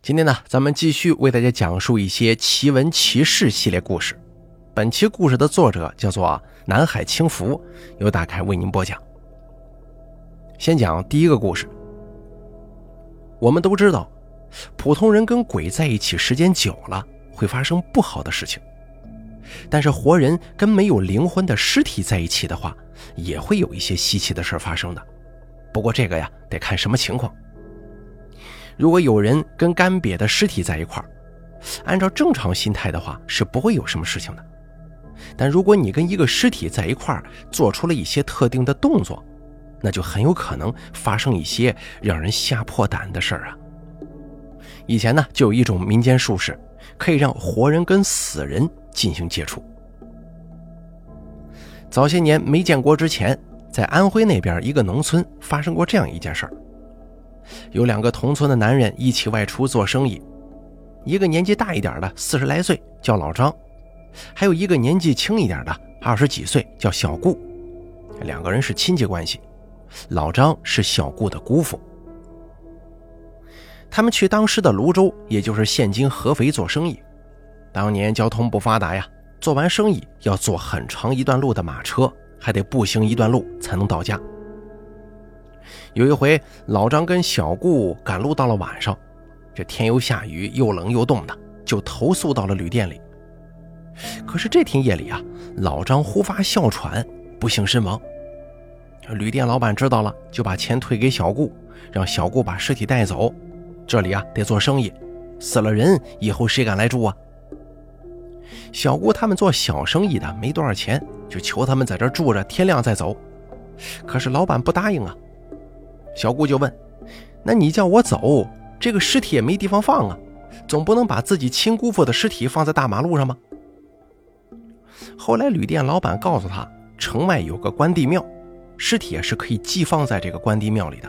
今天呢，咱们继续为大家讲述一些奇闻奇事系列故事。本期故事的作者叫做南海清福，由大开为您播讲。先讲第一个故事。我们都知道，普通人跟鬼在一起时间久了会发生不好的事情，但是活人跟没有灵魂的尸体在一起的话，也会有一些稀奇的事发生的。不过这个呀，得看什么情况。如果有人跟干瘪的尸体在一块儿，按照正常心态的话是不会有什么事情的。但如果你跟一个尸体在一块儿做出了一些特定的动作，那就很有可能发生一些让人吓破胆的事儿啊。以前呢，就有一种民间术士，可以让活人跟死人进行接触。早些年没建国之前，在安徽那边一个农村发生过这样一件事儿。有两个同村的男人一起外出做生意，一个年纪大一点的四十来岁叫老张，还有一个年纪轻一点的二十几岁叫小顾，两个人是亲戚关系。老张是小顾的姑父。他们去当时的泸州，也就是现今合肥做生意。当年交通不发达呀，做完生意要坐很长一段路的马车，还得步行一段路才能到家。有一回，老张跟小顾赶路到了晚上，这天又下雨，又冷又冻的，就投宿到了旅店里。可是这天夜里啊，老张忽发哮喘，不幸身亡。旅店老板知道了，就把钱退给小顾，让小顾把尸体带走。这里啊得做生意，死了人以后谁敢来住啊？小顾他们做小生意的没多少钱，就求他们在这住着，天亮再走。可是老板不答应啊。小顾就问：“那你叫我走，这个尸体也没地方放啊，总不能把自己亲姑父的尸体放在大马路上吗？”后来旅店老板告诉他，城外有个关帝庙，尸体是可以寄放在这个关帝庙里的。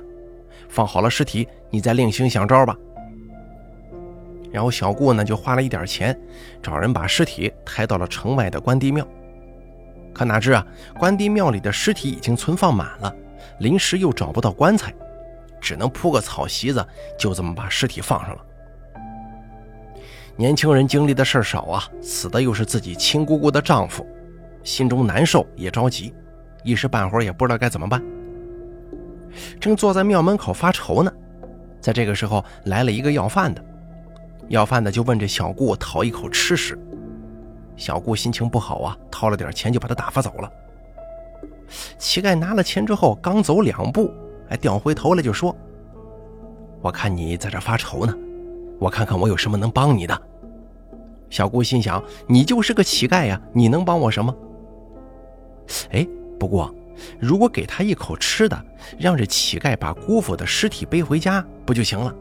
放好了尸体，你再另行想招吧。然后小顾呢就花了一点钱，找人把尸体抬到了城外的关帝庙。可哪知啊，关帝庙里的尸体已经存放满了。临时又找不到棺材，只能铺个草席子，就这么把尸体放上了。年轻人经历的事儿少啊，死的又是自己亲姑姑的丈夫，心中难受也着急，一时半会儿也不知道该怎么办。正坐在庙门口发愁呢，在这个时候来了一个要饭的，要饭的就问这小顾讨一口吃食。小顾心情不好啊，掏了点钱就把他打发走了。乞丐拿了钱之后，刚走两步，哎，掉回头来就说：“我看你在这发愁呢，我看看我有什么能帮你的。”小姑心想：“你就是个乞丐呀，你能帮我什么？”哎，不过如果给他一口吃的，让这乞丐把姑父的尸体背回家，不就行了？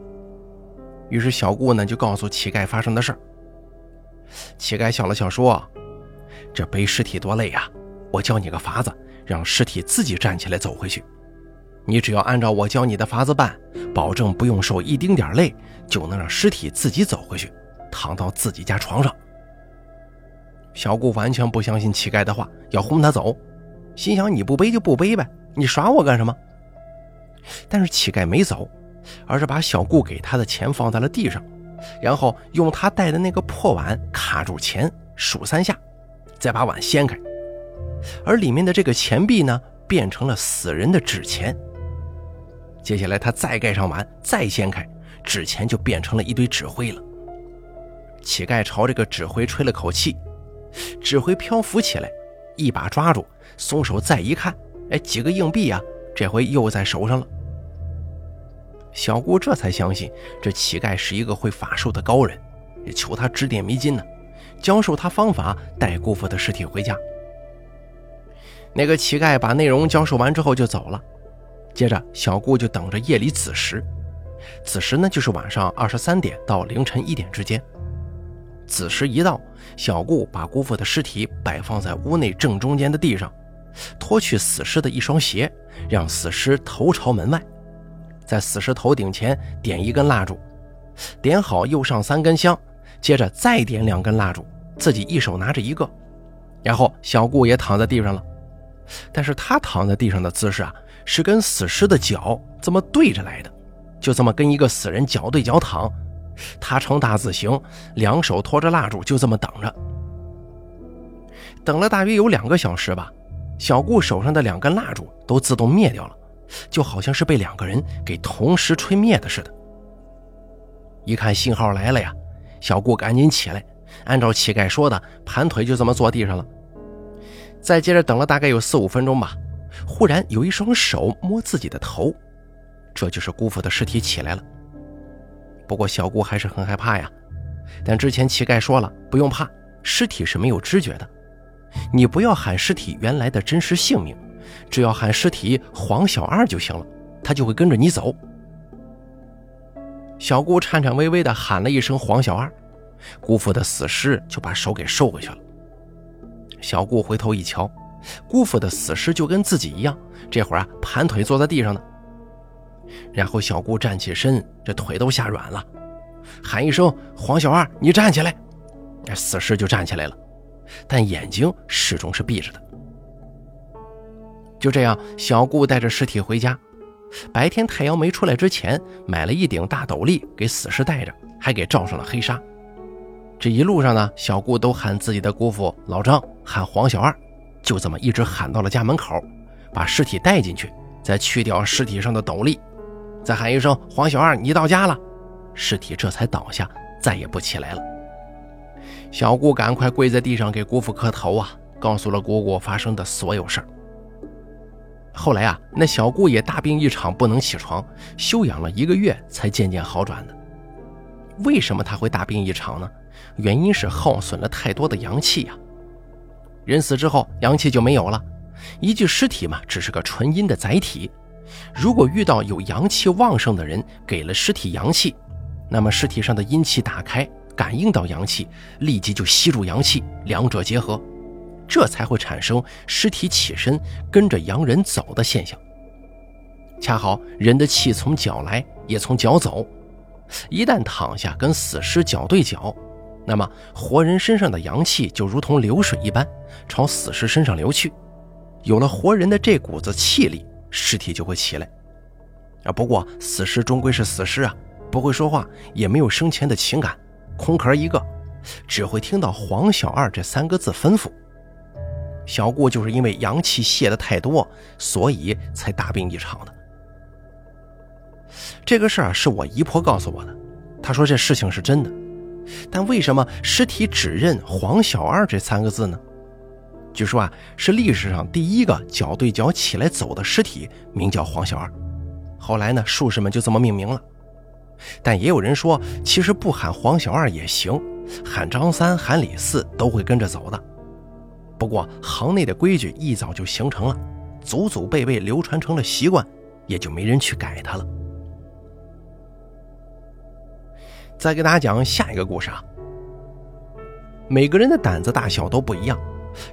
于是小姑呢就告诉乞丐发生的事儿。乞丐笑了笑说：“这背尸体多累呀，我教你个法子。”让尸体自己站起来走回去，你只要按照我教你的法子办，保证不用受一丁点累，就能让尸体自己走回去，躺到自己家床上。小顾完全不相信乞丐的话，要轰他走，心想你不背就不背呗，你耍我干什么？但是乞丐没走，而是把小顾给他的钱放在了地上，然后用他带的那个破碗卡住钱，数三下，再把碗掀开。而里面的这个钱币呢，变成了死人的纸钱。接下来他再盖上碗，再掀开，纸钱就变成了一堆纸灰了。乞丐朝这个纸灰吹了口气，纸灰漂浮起来，一把抓住，松手再一看，哎，几个硬币啊，这回又在手上了。小姑这才相信这乞丐是一个会法术的高人，求他指点迷津呢，教授他方法带姑父的尸体回家。那个乞丐把内容教授完之后就走了，接着小顾就等着夜里子时，子时呢就是晚上二十三点到凌晨一点之间。子时一到，小顾把姑父的尸体摆放在屋内正中间的地上，脱去死尸的一双鞋，让死尸头朝门外，在死尸头顶前点一根蜡烛，点好又上三根香，接着再点两根蜡烛，自己一手拿着一个，然后小顾也躺在地上了。但是他躺在地上的姿势啊，是跟死尸的脚这么对着来的，就这么跟一个死人脚对脚躺，他呈大字形，两手托着蜡烛，就这么等着。等了大约有两个小时吧，小顾手上的两根蜡烛都自动灭掉了，就好像是被两个人给同时吹灭的似的。一看信号来了呀，小顾赶紧起来，按照乞丐说的，盘腿就这么坐地上了。再接着等了大概有四五分钟吧，忽然有一双手摸自己的头，这就是姑父的尸体起来了。不过小姑还是很害怕呀，但之前乞丐说了，不用怕，尸体是没有知觉的。你不要喊尸体原来的真实姓名，只要喊尸体黄小二就行了，他就会跟着你走。小姑颤颤巍巍地喊了一声“黄小二”，姑父的死尸就把手给收回去了。小顾回头一瞧，姑父的死尸就跟自己一样，这会儿啊盘腿坐在地上呢。然后小顾站起身，这腿都吓软了，喊一声“黄小二，你站起来”，死尸就站起来了。但眼睛始终是闭着的。就这样，小顾带着尸体回家。白天太阳没出来之前，买了一顶大斗笠给死尸戴着，还给罩上了黑纱。这一路上呢，小顾都喊自己的姑父老张，喊黄小二，就这么一直喊到了家门口，把尸体带进去，再去掉尸体上的斗笠，再喊一声“黄小二，你到家了”，尸体这才倒下，再也不起来了。小姑赶快跪在地上给姑父磕头啊，告诉了姑姑发生的所有事儿。后来啊，那小姑也大病一场，不能起床，休养了一个月才渐渐好转的。为什么他会大病一场呢？原因是耗损了太多的阳气呀。人死之后，阳气就没有了，一具尸体嘛，只是个纯阴的载体。如果遇到有阳气旺盛的人，给了尸体阳气，那么尸体上的阴气打开。感应到阳气，立即就吸入阳气，两者结合，这才会产生尸体起身跟着阳人走的现象。恰好人的气从脚来，也从脚走，一旦躺下跟死尸脚对脚，那么活人身上的阳气就如同流水一般朝死尸身上流去。有了活人的这股子气力，尸体就会起来。啊，不过死尸终归是死尸啊，不会说话，也没有生前的情感。空壳一个，只会听到“黄小二”这三个字吩咐。小顾就是因为阳气泄的太多，所以才大病一场的。这个事儿是我姨婆告诉我的，她说这事情是真的。但为什么尸体只认“黄小二”这三个字呢？据说啊，是历史上第一个脚对脚起来走的尸体，名叫黄小二。后来呢，术士们就这么命名了。但也有人说，其实不喊黄小二也行，喊张三、喊李四都会跟着走的。不过行内的规矩一早就形成了，祖祖辈辈流传成了习惯，也就没人去改它了。再给大家讲下一个故事啊。每个人的胆子大小都不一样，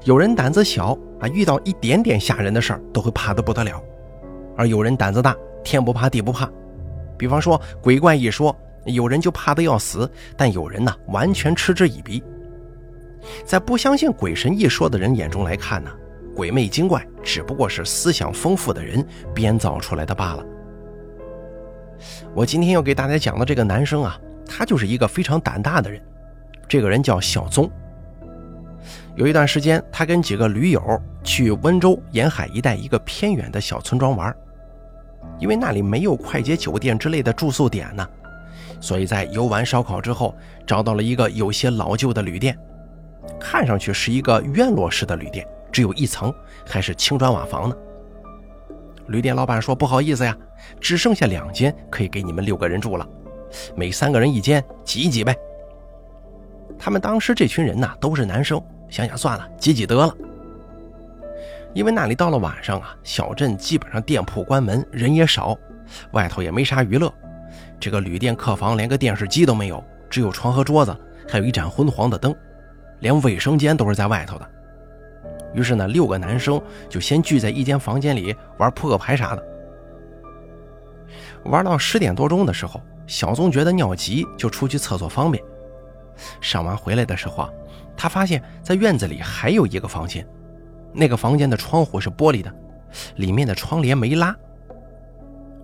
有人胆子小啊，遇到一点点吓人的事儿都会怕得不得了；而有人胆子大，天不怕地不怕。比方说鬼怪一说，有人就怕得要死，但有人呢完全嗤之以鼻。在不相信鬼神一说的人眼中来看呢，鬼魅精怪只不过是思想丰富的人编造出来的罢了。我今天要给大家讲的这个男生啊，他就是一个非常胆大的人。这个人叫小宗。有一段时间，他跟几个驴友去温州沿海一带一个偏远的小村庄玩。因为那里没有快捷酒店之类的住宿点呢，所以在游玩烧烤之后，找到了一个有些老旧的旅店，看上去是一个院落式的旅店，只有一层，还是青砖瓦房呢。旅店老板说：“不好意思呀，只剩下两间可以给你们六个人住了，每三个人一间，挤一挤呗。”他们当时这群人呐都是男生，想想算了，挤挤得了。因为那里到了晚上啊，小镇基本上店铺关门，人也少，外头也没啥娱乐。这个旅店客房连个电视机都没有，只有床和桌子，还有一盏昏黄的灯，连卫生间都是在外头的。于是呢，六个男生就先聚在一间房间里玩扑克牌啥的。玩到十点多钟的时候，小宗觉得尿急，就出去厕所方便。上完回来的时候啊，他发现在院子里还有一个房间。那个房间的窗户是玻璃的，里面的窗帘没拉。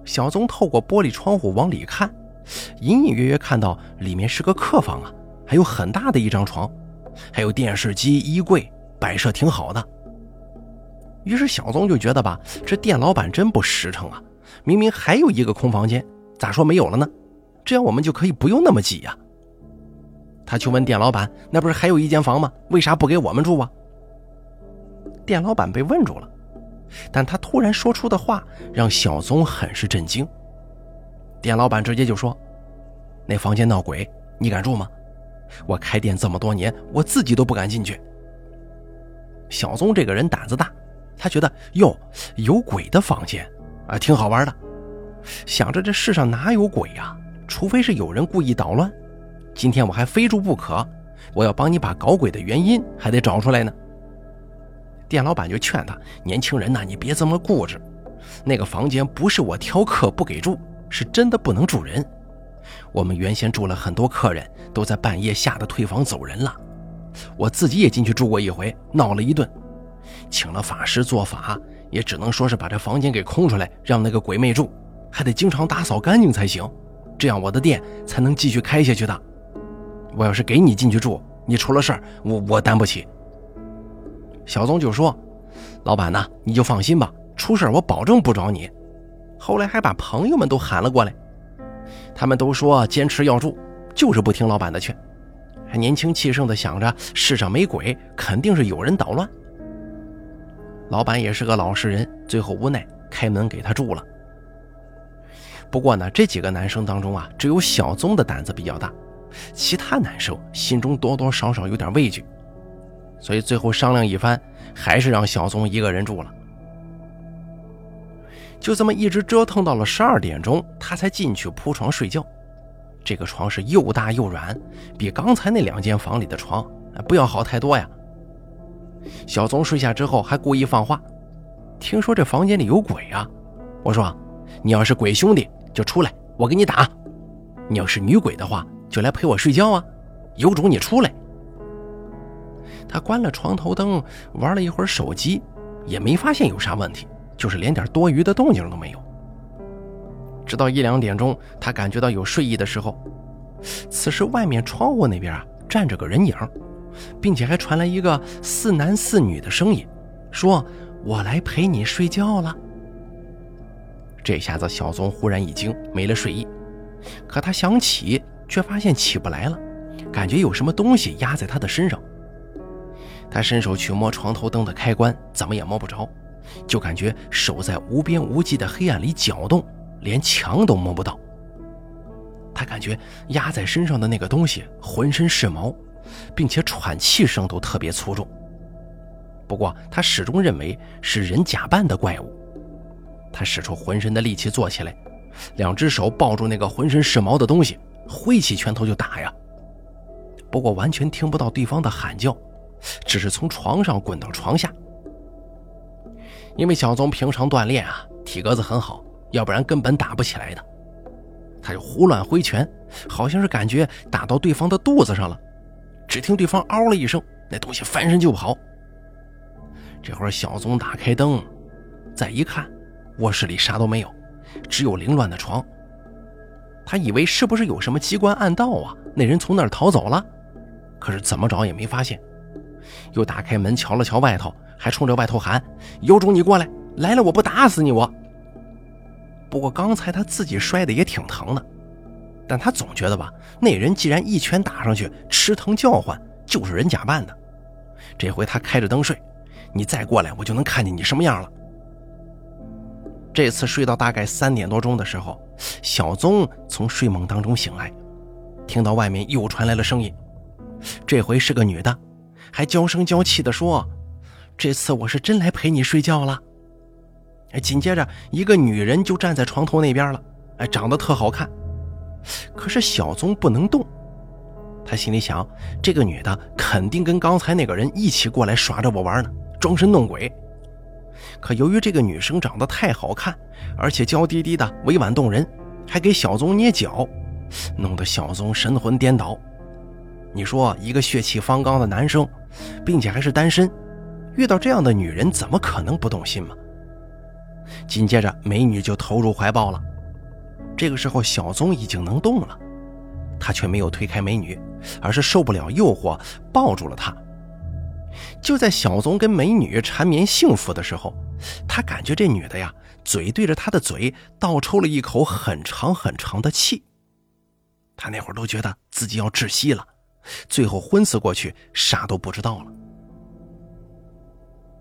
小宗透过玻璃窗户往里看，隐隐约约看到里面是个客房啊，还有很大的一张床，还有电视机、衣柜，摆设挺好的。于是小宗就觉得吧，这店老板真不实诚啊！明明还有一个空房间，咋说没有了呢？这样我们就可以不用那么挤呀。他去问店老板：“那不是还有一间房吗？为啥不给我们住啊？”店老板被问住了，但他突然说出的话让小宗很是震惊。店老板直接就说：“那房间闹鬼，你敢住吗？我开店这么多年，我自己都不敢进去。”小宗这个人胆子大，他觉得哟，有鬼的房间啊，挺好玩的。想着这世上哪有鬼呀？除非是有人故意捣乱。今天我还非住不可，我要帮你把搞鬼的原因还得找出来呢。店老板就劝他：“年轻人呐，你别这么固执。那个房间不是我挑客不给住，是真的不能住人。我们原先住了很多客人，都在半夜吓得退房走人了。我自己也进去住过一回，闹了一顿，请了法师做法，也只能说是把这房间给空出来，让那个鬼魅住，还得经常打扫干净才行，这样我的店才能继续开下去的。我要是给你进去住，你出了事儿，我我担不起。”小宗就说：“老板呐，你就放心吧，出事我保证不找你。”后来还把朋友们都喊了过来，他们都说坚持要住，就是不听老板的劝，还年轻气盛的想着世上没鬼，肯定是有人捣乱。老板也是个老实人，最后无奈开门给他住了。不过呢，这几个男生当中啊，只有小宗的胆子比较大，其他男生心中多多少少有点畏惧。所以最后商量一番，还是让小宗一个人住了。就这么一直折腾到了十二点钟，他才进去铺床睡觉。这个床是又大又软，比刚才那两间房里的床不要好太多呀。小宗睡下之后还故意放话：“听说这房间里有鬼啊！我说，你要是鬼兄弟就出来，我给你打；你要是女鬼的话，就来陪我睡觉啊！有种你出来！”他关了床头灯，玩了一会儿手机，也没发现有啥问题，就是连点多余的动静都没有。直到一两点钟，他感觉到有睡意的时候，此时外面窗户那边啊站着个人影，并且还传来一个似男似女的声音，说：“我来陪你睡觉了。”这下子小宗忽然一惊，没了睡意，可他想起却发现起不来了，感觉有什么东西压在他的身上。他伸手去摸床头灯的开关，怎么也摸不着，就感觉手在无边无际的黑暗里搅动，连墙都摸不到。他感觉压在身上的那个东西浑身是毛，并且喘气声都特别粗重。不过他始终认为是人假扮的怪物。他使出浑身的力气坐起来，两只手抱住那个浑身是毛的东西，挥起拳头就打呀。不过完全听不到对方的喊叫。只是从床上滚到床下，因为小宗平常锻炼啊，体格子很好，要不然根本打不起来的。他就胡乱挥拳，好像是感觉打到对方的肚子上了。只听对方嗷了一声，那东西翻身就跑。这会儿小宗打开灯，再一看，卧室里啥都没有，只有凌乱的床。他以为是不是有什么机关暗道啊？那人从那儿逃走了，可是怎么找也没发现。又打开门瞧了瞧外头，还冲着外头喊：“有种你过来！来了我不打死你我！”不过刚才他自己摔的也挺疼的，但他总觉得吧，那人既然一拳打上去吃疼叫唤，就是人假扮的。这回他开着灯睡，你再过来我就能看见你什么样了。这次睡到大概三点多钟的时候，小宗从睡梦当中醒来，听到外面又传来了声音，这回是个女的。还娇声娇气地说：“这次我是真来陪你睡觉了。”，紧接着一个女人就站在床头那边了，哎，长得特好看。可是小宗不能动，他心里想：这个女的肯定跟刚才那个人一起过来耍着我玩呢，装神弄鬼。可由于这个女生长得太好看，而且娇滴滴的委婉动人，还给小宗捏脚，弄得小宗神魂颠倒。你说一个血气方刚的男生，并且还是单身，遇到这样的女人，怎么可能不动心嘛？紧接着，美女就投入怀抱了。这个时候小宗已经能动了，他却没有推开美女，而是受不了诱惑，抱住了她。就在小宗跟美女缠绵幸福的时候，他感觉这女的呀，嘴对着他的嘴倒抽了一口很长很长的气。他那会儿都觉得自己要窒息了，最后昏死过去，啥都不知道了。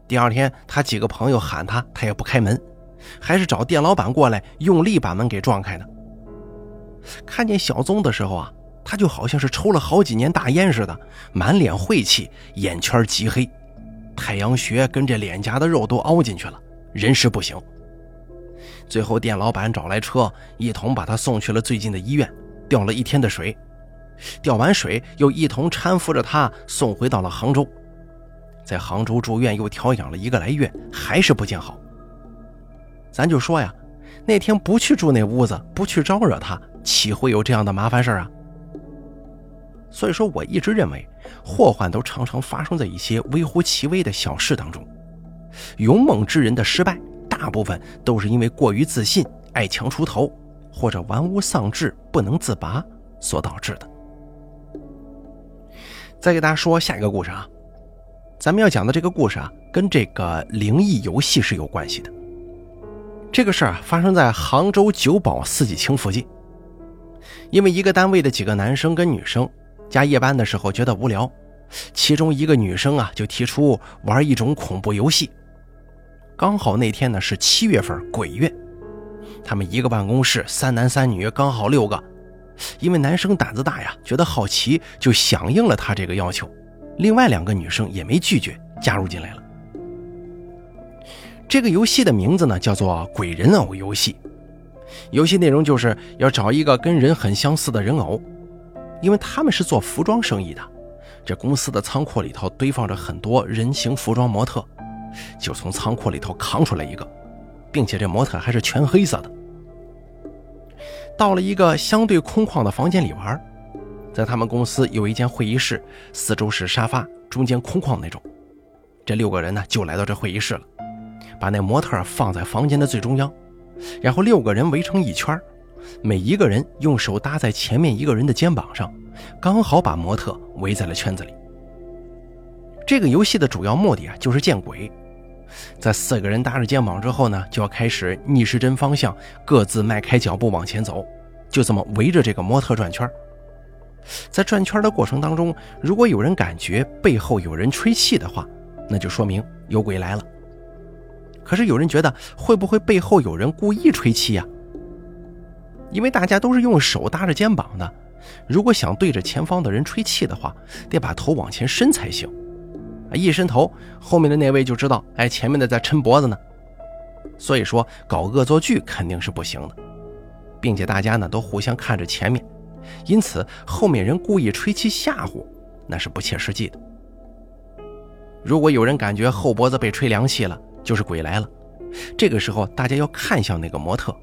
第二天，他几个朋友喊他，他也不开门，还是找店老板过来，用力把门给撞开的。看见小宗的时候啊。他就好像是抽了好几年大烟似的，满脸晦气，眼圈极黑，太阳穴跟这脸颊的肉都凹进去了，人事不行。最后店老板找来车，一同把他送去了最近的医院，吊了一天的水，吊完水又一同搀扶着他送回到了杭州，在杭州住院又调养了一个来月，还是不见好。咱就说呀，那天不去住那屋子，不去招惹他，岂会有这样的麻烦事啊？所以说，我一直认为，祸患都常常发生在一些微乎其微的小事当中。勇猛之人的失败，大部分都是因为过于自信、爱强出头，或者玩物丧志、不能自拔所导致的。再给大家说下一个故事啊，咱们要讲的这个故事啊，跟这个灵异游戏是有关系的。这个事儿啊，发生在杭州九堡四季青附近，因为一个单位的几个男生跟女生。加夜班的时候觉得无聊，其中一个女生啊就提出玩一种恐怖游戏。刚好那天呢是七月份鬼月，他们一个办公室三男三女刚好六个，因为男生胆子大呀，觉得好奇就响应了他这个要求。另外两个女生也没拒绝，加入进来了。这个游戏的名字呢叫做鬼人偶游戏，游戏内容就是要找一个跟人很相似的人偶。因为他们是做服装生意的，这公司的仓库里头堆放着很多人形服装模特，就从仓库里头扛出来一个，并且这模特还是全黑色的。到了一个相对空旷的房间里玩，在他们公司有一间会议室，四周是沙发，中间空旷那种。这六个人呢就来到这会议室了，把那模特放在房间的最中央，然后六个人围成一圈每一个人用手搭在前面一个人的肩膀上，刚好把模特围在了圈子里。这个游戏的主要目的啊，就是见鬼。在四个人搭着肩膀之后呢，就要开始逆时针方向，各自迈开脚步往前走，就这么围着这个模特转圈。在转圈的过程当中，如果有人感觉背后有人吹气的话，那就说明有鬼来了。可是有人觉得，会不会背后有人故意吹气呀？因为大家都是用手搭着肩膀的，如果想对着前方的人吹气的话，得把头往前伸才行。一伸头，后面的那位就知道，哎，前面的在抻脖子呢。所以说，搞恶作剧肯定是不行的，并且大家呢都互相看着前面，因此后面人故意吹气吓唬，那是不切实际的。如果有人感觉后脖子被吹凉气了，就是鬼来了。这个时候，大家要看向那个模特。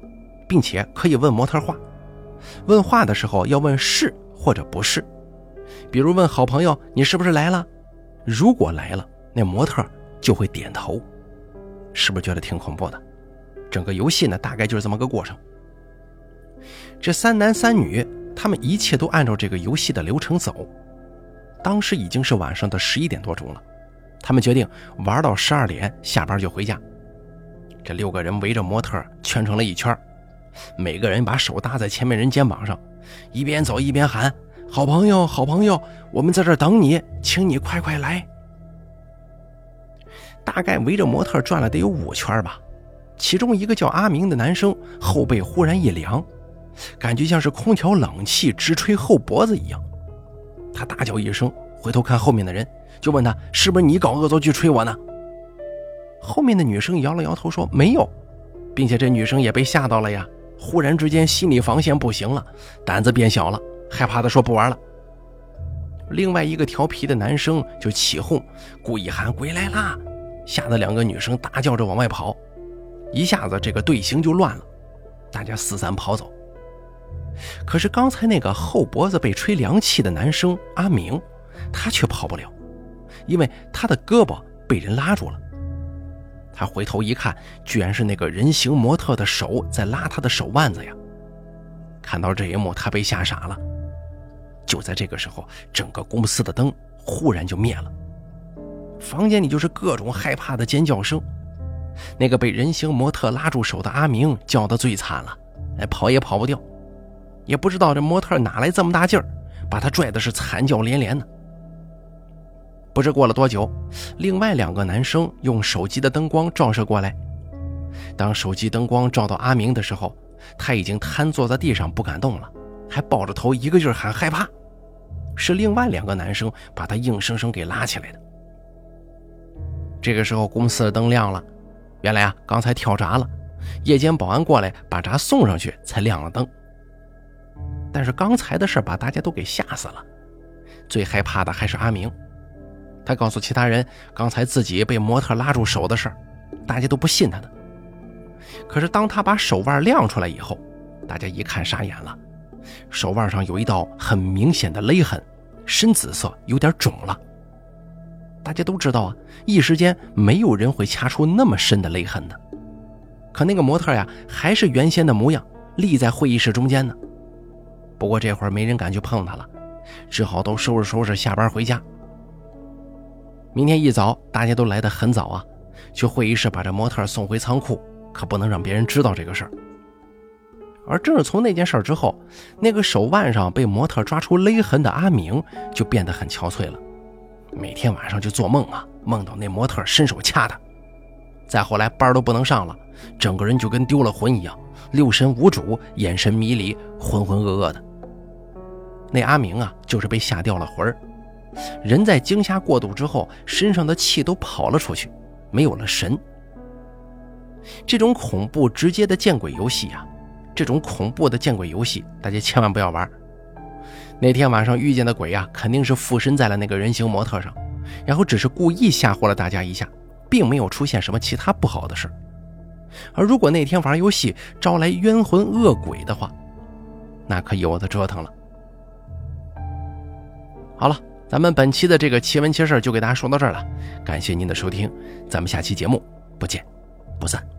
并且可以问模特话，问话的时候要问是或者不是，比如问好朋友你是不是来了？如果来了，那模特就会点头，是不是觉得挺恐怖的？整个游戏呢，大概就是这么个过程。这三男三女，他们一切都按照这个游戏的流程走。当时已经是晚上的十一点多钟了，他们决定玩到十二点下班就回家。这六个人围着模特圈成了一圈。每个人把手搭在前面人肩膀上，一边走一边喊：“好朋友，好朋友，我们在这等你，请你快快来。”大概围着模特转了得有五圈吧。其中一个叫阿明的男生后背忽然一凉，感觉像是空调冷气直吹后脖子一样。他大叫一声，回头看后面的人，就问他：“是不是你搞恶作剧吹我呢？”后面的女生摇了摇头说：“没有。”并且这女生也被吓到了呀。忽然之间，心理防线不行了，胆子变小了，害怕的说不玩了。另外一个调皮的男生就起哄，故意喊“鬼来啦”，吓得两个女生大叫着往外跑，一下子这个队形就乱了，大家四散跑走。可是刚才那个后脖子被吹凉气的男生阿明，他却跑不了，因为他的胳膊被人拉住了。他回头一看，居然是那个人形模特的手在拉他的手腕子呀！看到这一幕，他被吓傻了。就在这个时候，整个公司的灯忽然就灭了，房间里就是各种害怕的尖叫声。那个被人形模特拉住手的阿明叫得最惨了，哎，跑也跑不掉，也不知道这模特哪来这么大劲儿，把他拽的是惨叫连连的。不知过了多久，另外两个男生用手机的灯光照射过来，当手机灯光照到阿明的时候，他已经瘫坐在地上不敢动了，还抱着头一个劲儿喊害怕。是另外两个男生把他硬生生给拉起来的。这个时候，公司的灯亮了。原来啊，刚才跳闸了，夜间保安过来把闸送上去，才亮了灯。但是刚才的事把大家都给吓死了，最害怕的还是阿明。他告诉其他人，刚才自己被模特拉住手的事大家都不信他的。可是当他把手腕亮出来以后，大家一看傻眼了，手腕上有一道很明显的勒痕，深紫色，有点肿了。大家都知道啊，一时间没有人会掐出那么深的勒痕的。可那个模特呀，还是原先的模样，立在会议室中间呢。不过这会儿没人敢去碰他了，只好都收拾收拾下班回家。明天一早，大家都来得很早啊，去会议室把这模特送回仓库，可不能让别人知道这个事儿。而正是从那件事之后，那个手腕上被模特抓出勒痕的阿明就变得很憔悴了。每天晚上就做梦啊，梦到那模特伸手掐他。再后来班都不能上了，整个人就跟丢了魂一样，六神无主，眼神迷离，浑浑噩噩的。那阿明啊，就是被吓掉了魂儿，人在惊吓过度之后，身上的气都跑了出去，没有了神。这种恐怖直接的见鬼游戏啊，这种恐怖的见鬼游戏，大家千万不要玩。那天晚上遇见的鬼呀，肯定是附身在了那个人形模特上，然后只是故意吓唬了大家一下，并没有出现什么其他不好的事。而如果那天玩游戏招来冤魂恶鬼的话，那可有的折腾了。好了，咱们本期的这个奇闻奇事就给大家说到这儿了，感谢您的收听，咱们下期节目不见不散。